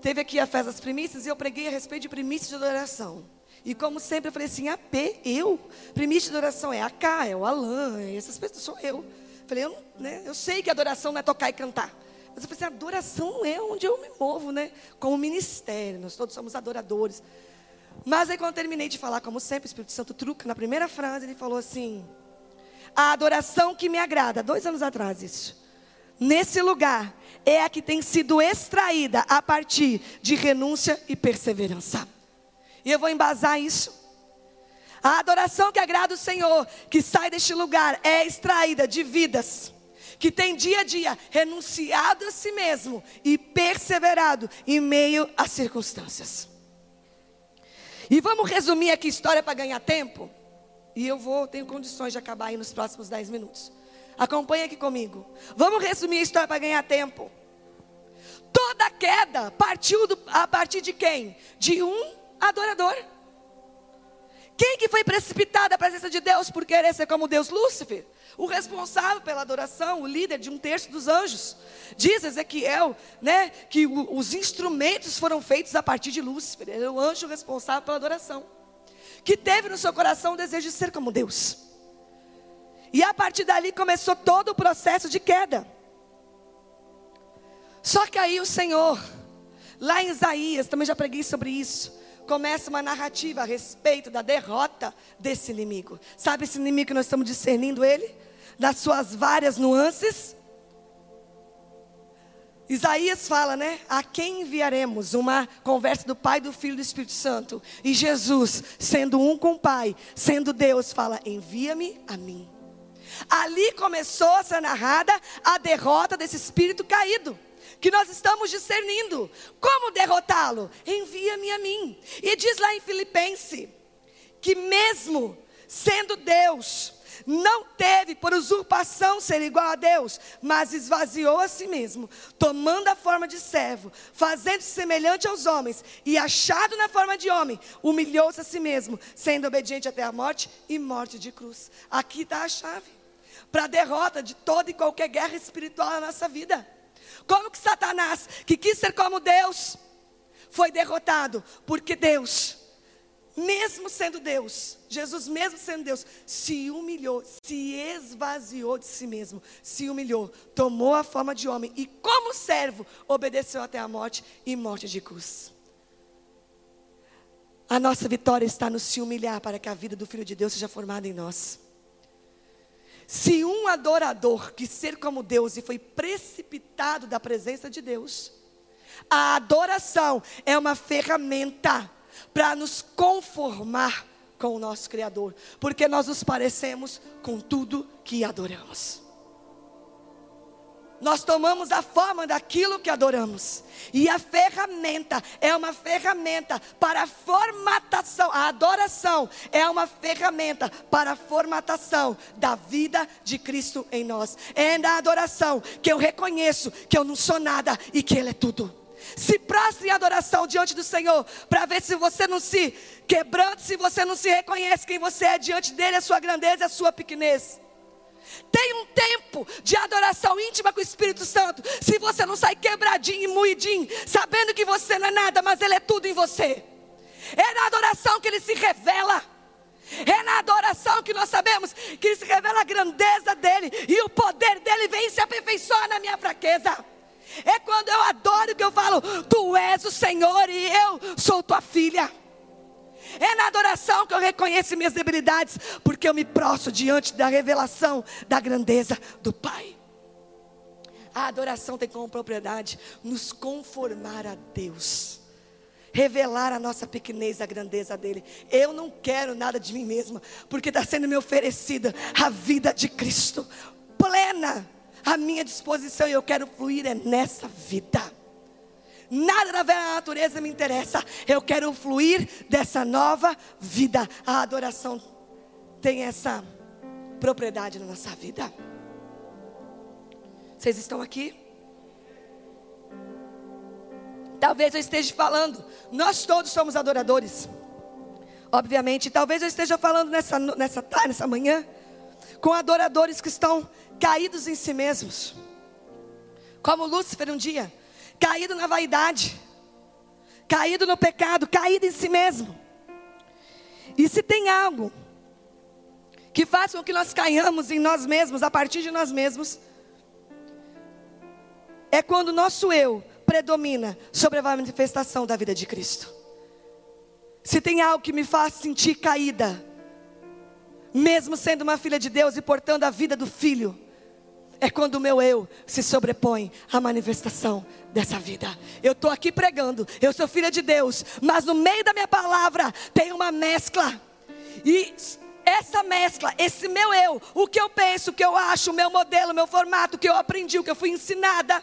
teve aqui a festa das primícias e eu preguei a respeito de primícias de adoração. E como sempre eu falei assim, a P, eu. Primícia de adoração é a K, é o Alain, é essas pessoas sou eu. Falei, eu, né, eu sei que adoração não é tocar e cantar. Mas eu falei assim, adoração não é onde eu me movo, né? Como ministério, nós todos somos adoradores. Mas aí quando eu terminei de falar, como sempre, o Espírito Santo truca, na primeira frase ele falou assim, a adoração que me agrada, dois anos atrás isso. Nesse lugar é a que tem sido extraída a partir de renúncia e perseverança. E eu vou embasar isso. A adoração que agrada o Senhor, que sai deste lugar, é extraída de vidas que tem dia a dia renunciado a si mesmo e perseverado em meio às circunstâncias. E vamos resumir aqui a história para ganhar tempo? E eu vou, tenho condições de acabar aí nos próximos 10 minutos. Acompanhe aqui comigo. Vamos resumir a história para ganhar tempo. Toda queda partiu do, a partir de quem? De um adorador. Quem que foi precipitado à presença de Deus por querer ser como Deus? Lúcifer. O responsável pela adoração, o líder de um terço dos anjos. Diz Ezequiel, né, que o, os instrumentos foram feitos a partir de Lúcifer. Ele é o anjo responsável pela adoração. Que teve no seu coração o desejo de ser como Deus. E a partir dali começou todo o processo de queda. Só que aí o Senhor, lá em Isaías, também já preguei sobre isso, começa uma narrativa a respeito da derrota desse inimigo. Sabe esse inimigo que nós estamos discernindo ele? Das suas várias nuances? Isaías fala, né? A quem enviaremos? Uma conversa do Pai, do Filho e do Espírito Santo. E Jesus, sendo um com o Pai, sendo Deus, fala: envia-me a mim. Ali começou a ser narrada a derrota desse espírito caído. Que nós estamos discernindo. Como derrotá-lo? Envia-me a mim. E diz lá em Filipenses que, mesmo sendo Deus, não teve por usurpação ser igual a Deus, mas esvaziou a si mesmo, tomando a forma de servo, fazendo-se semelhante aos homens, e achado na forma de homem, humilhou-se a si mesmo, sendo obediente até a morte e morte de cruz. Aqui está a chave para a derrota de toda e qualquer guerra espiritual na nossa vida. Como que Satanás, que quis ser como Deus, foi derrotado? Porque Deus, mesmo sendo Deus, Jesus, mesmo sendo Deus, se humilhou, se esvaziou de si mesmo, se humilhou, tomou a forma de homem e, como servo, obedeceu até a morte e morte de cruz. A nossa vitória está no se humilhar para que a vida do Filho de Deus seja formada em nós. Se um adorador quis ser como Deus e foi precipitado da presença de Deus, a adoração é uma ferramenta para nos conformar com o nosso Criador, porque nós nos parecemos com tudo que adoramos. Nós tomamos a forma daquilo que adoramos. E a ferramenta é uma ferramenta para a formatação. A adoração é uma ferramenta para a formatação da vida de Cristo em nós. É na adoração que eu reconheço que eu não sou nada e que Ele é tudo. Se prostre em adoração diante do Senhor, para ver se você não se quebranta, se você não se reconhece quem você é diante dele, a sua grandeza a sua pequenez. Tem um tempo de adoração íntima com o Espírito Santo. Se você não sai quebradinho e moidinho, sabendo que você não é nada, mas Ele é tudo em você. É na adoração que Ele se revela. É na adoração que nós sabemos que Ele se revela a grandeza dEle e o poder dEle vem se aperfeiçoar na minha fraqueza. É quando eu adoro que eu falo: Tu és o Senhor e eu sou tua filha. É na adoração que eu reconheço minhas debilidades, porque eu me prostro diante da revelação da grandeza do Pai. A adoração tem como propriedade nos conformar a Deus, revelar a nossa pequenez, a grandeza dele. Eu não quero nada de mim mesma, porque está sendo me oferecida a vida de Cristo, plena, à minha disposição, e eu quero fluir é nessa vida. Nada da velha natureza me interessa. Eu quero fluir dessa nova vida. A adoração tem essa propriedade na nossa vida. Vocês estão aqui? Talvez eu esteja falando, nós todos somos adoradores. Obviamente, talvez eu esteja falando nessa, nessa tarde, nessa manhã, com adoradores que estão caídos em si mesmos. Como Lúcifer um dia caído na vaidade, caído no pecado, caído em si mesmo. E se tem algo que faz com que nós caiamos em nós mesmos, a partir de nós mesmos, é quando o nosso eu predomina sobre a manifestação da vida de Cristo. Se tem algo que me faz sentir caída, mesmo sendo uma filha de Deus e portando a vida do filho, é quando o meu eu se sobrepõe à manifestação dessa vida. Eu estou aqui pregando, eu sou filha de Deus, mas no meio da minha palavra tem uma mescla. E essa mescla, esse meu eu, o que eu penso, o que eu acho, o meu modelo, o meu formato, o que eu aprendi, o que eu fui ensinada,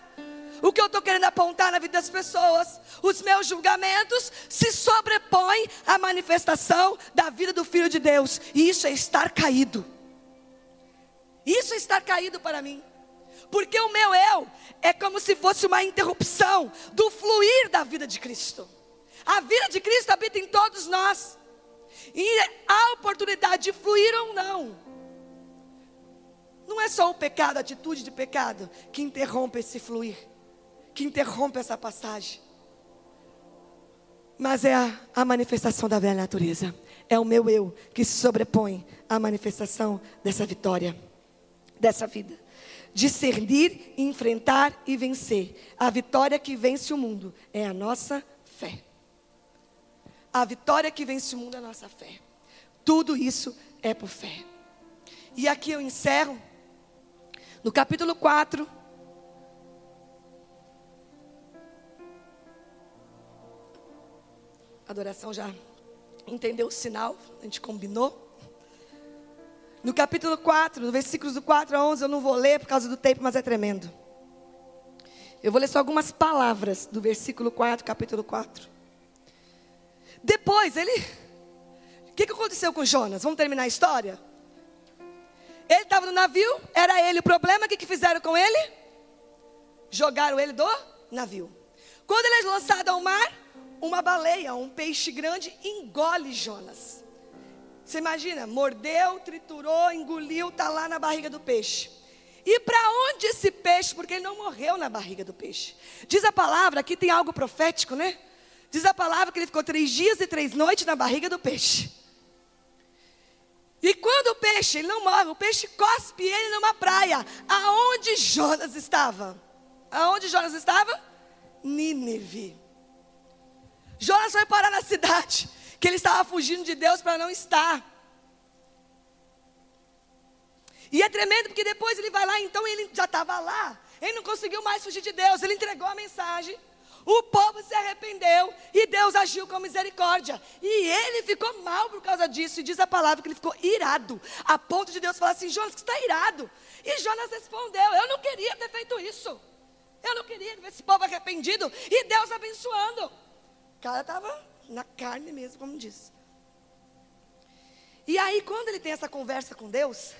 o que eu estou querendo apontar na vida das pessoas, os meus julgamentos se sobrepõem à manifestação da vida do Filho de Deus, e isso é estar caído. Isso é estar caído para mim. Porque o meu eu é como se fosse uma interrupção do fluir da vida de Cristo. A vida de Cristo habita em todos nós. E há oportunidade de fluir ou não. Não é só o pecado, a atitude de pecado, que interrompe esse fluir, que interrompe essa passagem. Mas é a, a manifestação da velha natureza. É o meu eu que se sobrepõe à manifestação dessa vitória, dessa vida. Discernir, enfrentar e vencer. A vitória que vence o mundo é a nossa fé. A vitória que vence o mundo é a nossa fé. Tudo isso é por fé. E aqui eu encerro no capítulo 4. A adoração já entendeu o sinal, a gente combinou. No capítulo 4, no versículos do 4 a 11, eu não vou ler por causa do tempo, mas é tremendo. Eu vou ler só algumas palavras do versículo 4, capítulo 4. Depois, ele. O que, que aconteceu com Jonas? Vamos terminar a história? Ele estava no navio, era ele o problema, o que, que fizeram com ele? Jogaram ele do navio. Quando ele é lançado ao mar, uma baleia, um peixe grande, engole Jonas. Você imagina, mordeu, triturou, engoliu, está lá na barriga do peixe. E para onde esse peixe? Porque ele não morreu na barriga do peixe. Diz a palavra, aqui tem algo profético, né? Diz a palavra que ele ficou três dias e três noites na barriga do peixe. E quando o peixe, ele não morre, o peixe cospe ele numa praia. Aonde Jonas estava? Aonde Jonas estava? Nínive. Jonas foi parar na cidade, que ele estava fugindo de Deus para não estar. E é tremendo porque depois ele vai lá, então ele já estava lá. Ele não conseguiu mais fugir de Deus, ele entregou a mensagem. O povo se arrependeu e Deus agiu com misericórdia. E ele ficou mal por causa disso. E diz a palavra que ele ficou irado. A ponto de Deus falar assim: Jonas, que está irado. E Jonas respondeu: Eu não queria ter feito isso. Eu não queria ver esse povo arrependido e Deus abençoando. O cara estava na carne mesmo, como disse. E aí, quando ele tem essa conversa com Deus,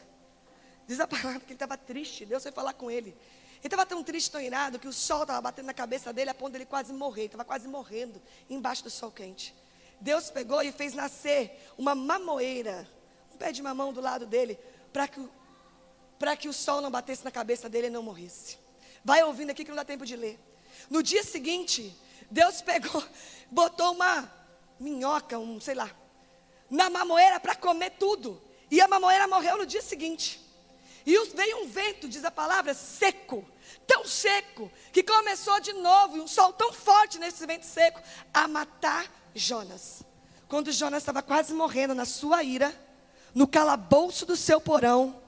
diz a palavra que ele estava triste. Deus foi falar com ele. Ele estava tão triste, tão irado, que o sol estava batendo na cabeça dele a ponto dele quase morrer. Estava quase morrendo embaixo do sol quente. Deus pegou e fez nascer uma mamoeira, um pé de mamão do lado dele, para que, que o sol não batesse na cabeça dele e não morresse. Vai ouvindo aqui que não dá tempo de ler. No dia seguinte, Deus pegou, botou uma minhoca, um, sei lá, na mamoeira para comer tudo. E a mamoeira morreu no dia seguinte. E veio um vento, diz a palavra, seco, tão seco, que começou de novo, e um sol tão forte nesse vento seco, a matar Jonas. Quando Jonas estava quase morrendo na sua ira, no calabouço do seu porão,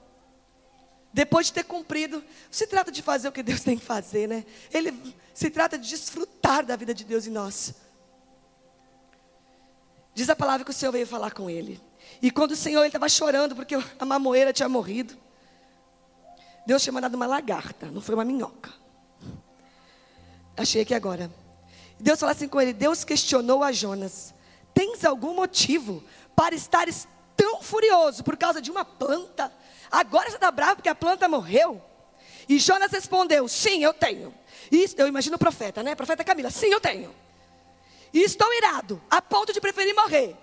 depois de ter cumprido, se trata de fazer o que Deus tem que fazer, né? Ele se trata de desfrutar da vida de Deus em nós. Diz a palavra que o Senhor veio falar com ele. E quando o Senhor estava chorando porque a mamoeira tinha morrido, Deus tinha mandado uma lagarta, não foi uma minhoca. Achei aqui agora. Deus falou assim com ele: Deus questionou a Jonas: Tens algum motivo para estares tão furioso por causa de uma planta? Agora você está bravo porque a planta morreu? E Jonas respondeu: Sim, eu tenho. E eu imagino o profeta, né? Profeta Camila: Sim, eu tenho. E estou irado, a ponto de preferir morrer.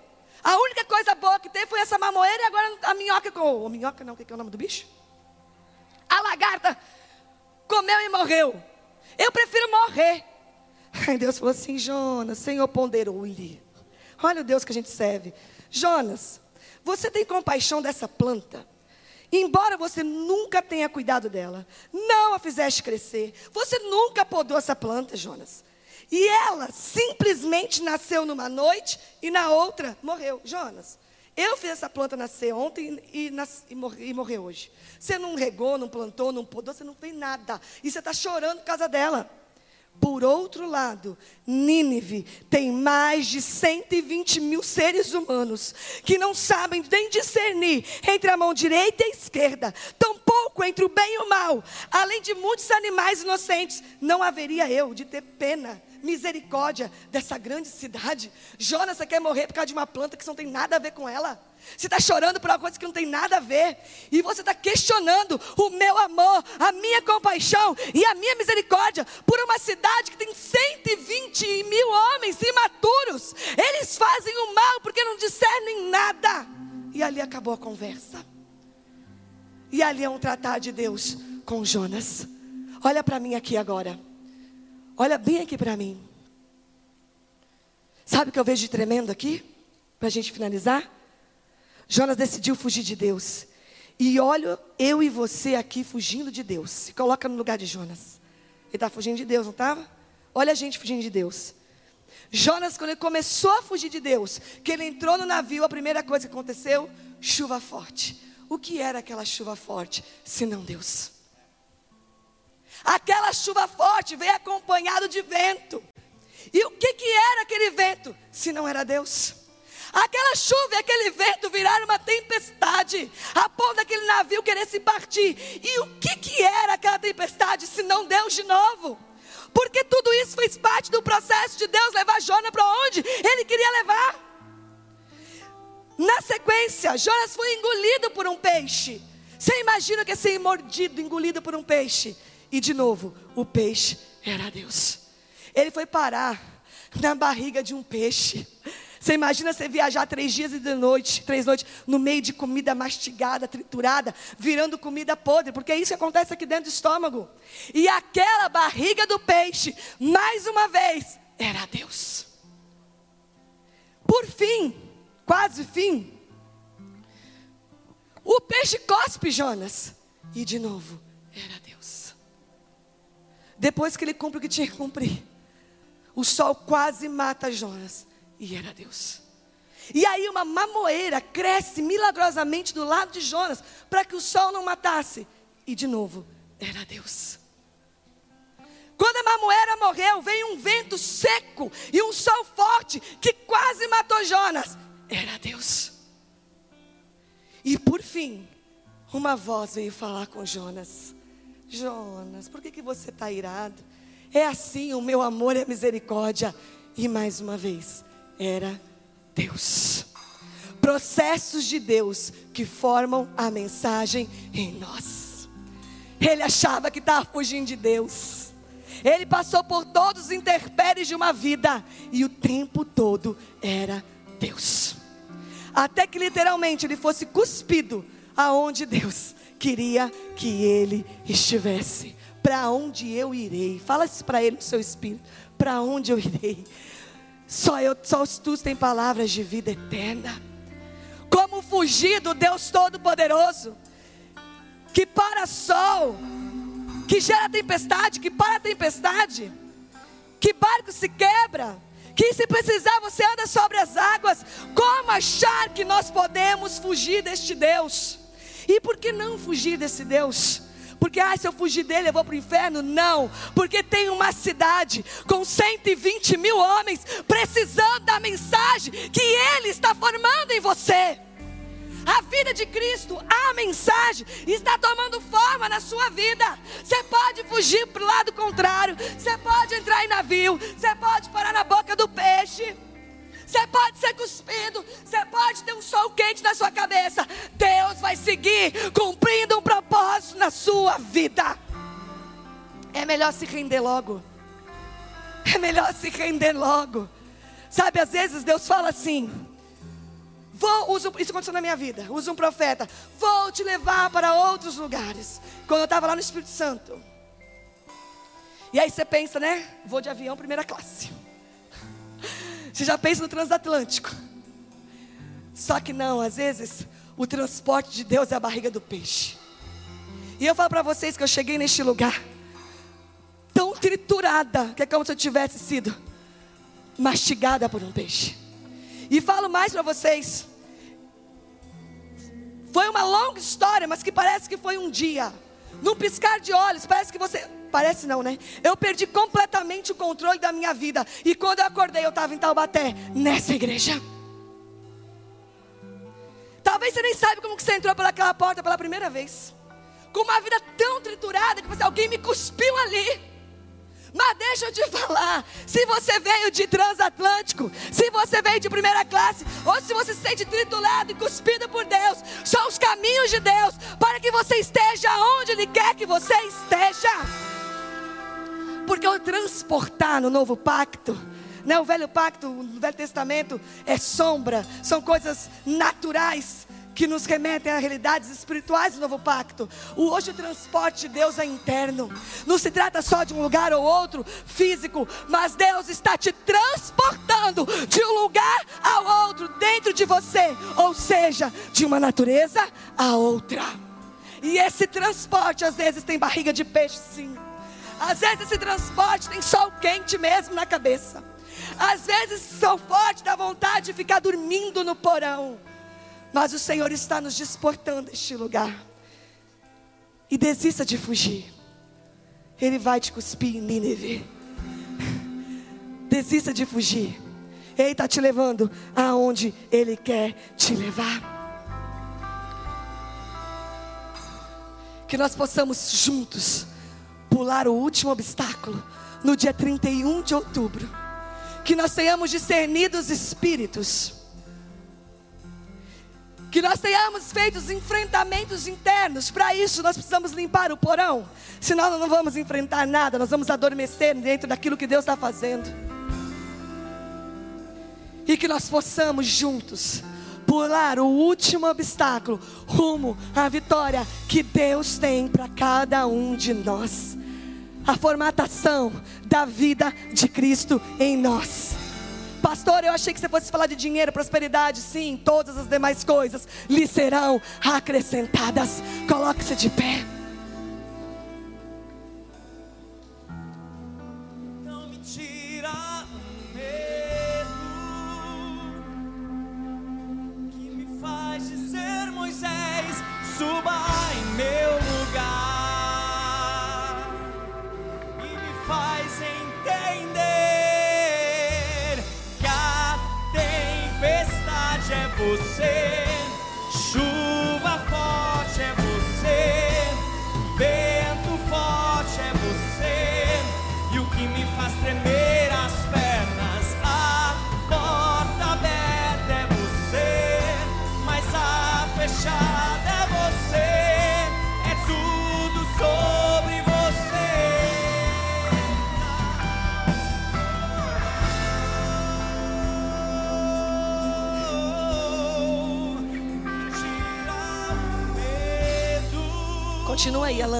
A única coisa boa que teve foi essa mamoeira e agora a minhoca com. A minhoca não, o que é o nome do bicho? a lagarta comeu e morreu. Eu prefiro morrer. Aí Deus falou assim: Jonas, Senhor ponderou-lhe. Olha o Deus que a gente serve. Jonas, você tem compaixão dessa planta? Embora você nunca tenha cuidado dela, não a fizeste crescer, você nunca podou essa planta, Jonas. E ela simplesmente nasceu numa noite e na outra morreu. Jonas, eu fiz essa planta nascer ontem e, e, morre, e morrer hoje. Você não regou, não plantou, não podou, você não fez nada. E você está chorando por causa dela. Por outro lado, Nínive tem mais de 120 mil seres humanos que não sabem nem discernir entre a mão direita e a esquerda, tampouco entre o bem e o mal. Além de muitos animais inocentes, não haveria eu de ter pena misericórdia dessa grande cidade. Jonas, quer morrer por causa de uma planta que não tem nada a ver com ela? Você está chorando por uma coisa que não tem nada a ver. E você está questionando o meu amor, a minha compaixão e a minha misericórdia por uma cidade que tem 120 mil homens imaturos. Eles fazem o mal porque não discernem nada. E ali acabou a conversa. E ali é um tratar de Deus com Jonas. Olha para mim aqui agora. Olha bem aqui para mim. Sabe o que eu vejo de tremendo aqui? Para a gente finalizar? Jonas decidiu fugir de Deus. E olha eu e você aqui fugindo de Deus. Se coloca no lugar de Jonas. Ele está fugindo de Deus, não estava? Olha a gente fugindo de Deus. Jonas, quando ele começou a fugir de Deus, que ele entrou no navio, a primeira coisa que aconteceu, chuva forte. O que era aquela chuva forte, se não Deus? Aquela chuva forte veio acompanhado de vento. E o que, que era aquele vento, se não era Deus? Aquela chuva e aquele vento viraram uma tempestade, a ponto daquele navio querer se partir. E o que, que era aquela tempestade, se não Deus de novo? Porque tudo isso fez parte do processo de Deus levar Jonas para onde ele queria levar. Na sequência, Jonas foi engolido por um peixe. Você imagina que é ser mordido, engolido por um peixe? E de novo, o peixe era Deus. Ele foi parar na barriga de um peixe. Você imagina você viajar três dias e de noite, três noites, no meio de comida mastigada, triturada, virando comida podre, porque é isso que acontece aqui dentro do estômago. E aquela barriga do peixe, mais uma vez, era Deus. Por fim, quase fim, o peixe cospe Jonas. E de novo, era Deus. Depois que ele cumpre o que tinha que cumprir, o sol quase mata Jonas. E era Deus. E aí uma mamoeira cresce milagrosamente do lado de Jonas para que o sol não matasse. E de novo, era Deus. Quando a mamoeira morreu, veio um vento seco e um sol forte que quase matou Jonas. Era Deus. E por fim, uma voz veio falar com Jonas. Jonas, por que, que você está irado? É assim o meu amor e a misericórdia. E mais uma vez, era Deus. Processos de Deus que formam a mensagem em nós. Ele achava que estava fugindo de Deus. Ele passou por todos os interpéries de uma vida e o tempo todo era Deus. Até que literalmente ele fosse cuspido aonde Deus queria que ele estivesse. Para onde eu irei? Fala isso para ele no seu espírito. Para onde eu irei? Só eu, só tu tem palavras de vida eterna. Como fugir do Deus Todo-Poderoso, que para sol, que gera tempestade, que para tempestade, que barco se quebra, que se precisar você anda sobre as águas. Como achar que nós podemos fugir deste Deus? E por que não fugir desse Deus? Porque, ah, se eu fugir dele, eu vou para o inferno? Não, porque tem uma cidade com 120 mil homens precisando da mensagem que ele está formando em você. A vida de Cristo, a mensagem, está tomando forma na sua vida. Você pode fugir para o lado contrário, você pode entrar em navio, você pode parar na boca do peixe. Você pode ser cuspido, você pode ter um sol quente na sua cabeça. Deus vai seguir cumprindo um propósito na sua vida. É melhor se render logo. É melhor se render logo. Sabe, às vezes Deus fala assim: Vou, uso, isso aconteceu na minha vida. Usa um profeta. Vou te levar para outros lugares. Quando eu estava lá no Espírito Santo. E aí você pensa, né? Vou de avião primeira classe. Você já pensa no transatlântico. Só que não, às vezes o transporte de Deus é a barriga do peixe. E eu falo para vocês que eu cheguei neste lugar tão triturada, que é como se eu tivesse sido mastigada por um peixe. E falo mais para vocês. Foi uma longa história, mas que parece que foi um dia. Num piscar de olhos, parece que você parece não, né? Eu perdi completamente o controle da minha vida. E quando eu acordei, eu estava em Taubaté, nessa igreja. Talvez você nem saiba como que você entrou pelaquela porta pela primeira vez. Com uma vida tão triturada que você, alguém me cuspiu ali. Mas deixa eu te falar: se você veio de transatlântico, se você veio de primeira classe, ou se você se sente tritulado e cuspido por Deus, são os caminhos de Deus para que você esteja onde Ele quer que você esteja. Porque o transportar no novo pacto, né, o velho pacto, o velho testamento é sombra, são coisas naturais que nos remetem a realidades espirituais do novo pacto. O hoje o transporte de Deus é interno. Não se trata só de um lugar ou outro físico, mas Deus está te transportando de um lugar ao outro dentro de você, ou seja, de uma natureza a outra. E esse transporte às vezes tem barriga de peixe, sim. Às vezes esse transporte tem sol quente mesmo na cabeça. Às vezes sol forte dá vontade de ficar dormindo no porão. Mas o Senhor está nos desportando este lugar. E desista de fugir. Ele vai te cuspir em Nínive. Desista de fugir. Ele está te levando aonde Ele quer te levar. Que nós possamos juntos pular o último obstáculo no dia 31 de outubro. Que nós tenhamos discernido os espíritos que nós tenhamos feito os enfrentamentos internos. Para isso, nós precisamos limpar o porão. Senão, nós não vamos enfrentar nada. Nós vamos adormecer dentro daquilo que Deus está fazendo. E que nós possamos juntos pular o último obstáculo rumo à vitória que Deus tem para cada um de nós. A formatação da vida de Cristo em nós. Pastor, eu achei que você fosse falar de dinheiro, prosperidade. Sim, todas as demais coisas lhe serão acrescentadas. Coloque-se de pé.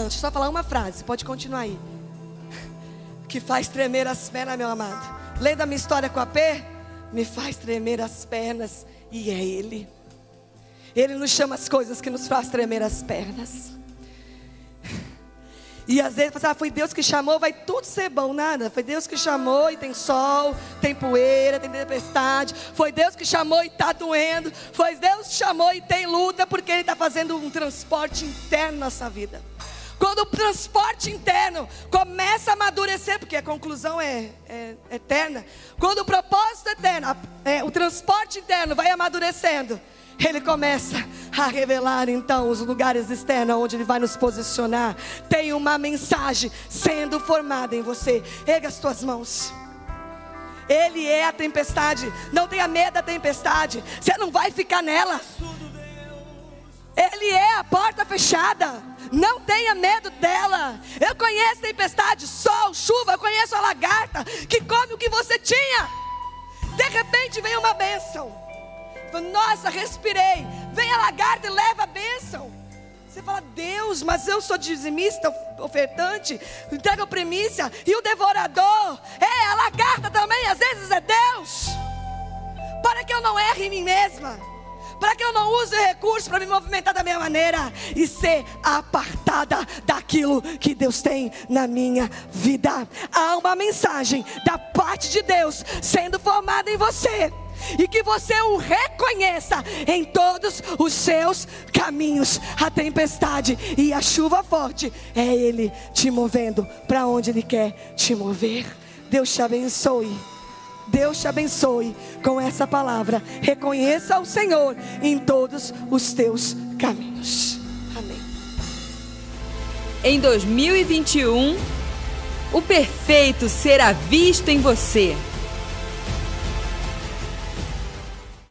Deixa eu só falar uma frase. Pode continuar aí. Que faz tremer as pernas, meu amado. Lendo a minha história com a P, me faz tremer as pernas. E é Ele. Ele nos chama as coisas que nos faz tremer as pernas. E às vezes você ah, foi Deus que chamou, vai tudo ser bom, nada. Foi Deus que chamou e tem sol, tem poeira, tem tempestade. Foi Deus que chamou e está doendo. Foi Deus que chamou e tem luta, porque Ele está fazendo um transporte interno na nossa vida. Quando o transporte interno começa a amadurecer, porque a conclusão é, é eterna. Quando o propósito eterno, é, o transporte interno vai amadurecendo, ele começa a revelar então os lugares externos onde ele vai nos posicionar. Tem uma mensagem sendo formada em você. Erga as tuas mãos. Ele é a tempestade. Não tenha medo da tempestade. Você não vai ficar nela. Ele é a porta fechada. Não tenha medo dela. Eu conheço tempestade, sol, chuva. Eu conheço a lagarta que come o que você tinha. De repente vem uma bênção. Nossa, respirei. Vem a lagarta e leva a bênção. Você fala, Deus, mas eu sou dizimista, ofertante, entrega primícia. E o devorador, é, a lagarta também, às vezes é Deus. Para que eu não erre em mim mesma. Para que eu não use recursos para me movimentar da minha maneira e ser apartada daquilo que Deus tem na minha vida. Há uma mensagem da parte de Deus sendo formada em você. e que você o reconheça em todos os seus caminhos. A tempestade e a chuva forte é Ele te movendo para onde Ele quer te mover. Deus te abençoe. Deus te abençoe com essa palavra. Reconheça o Senhor em todos os teus caminhos. Amém. Em 2021, o perfeito será visto em você.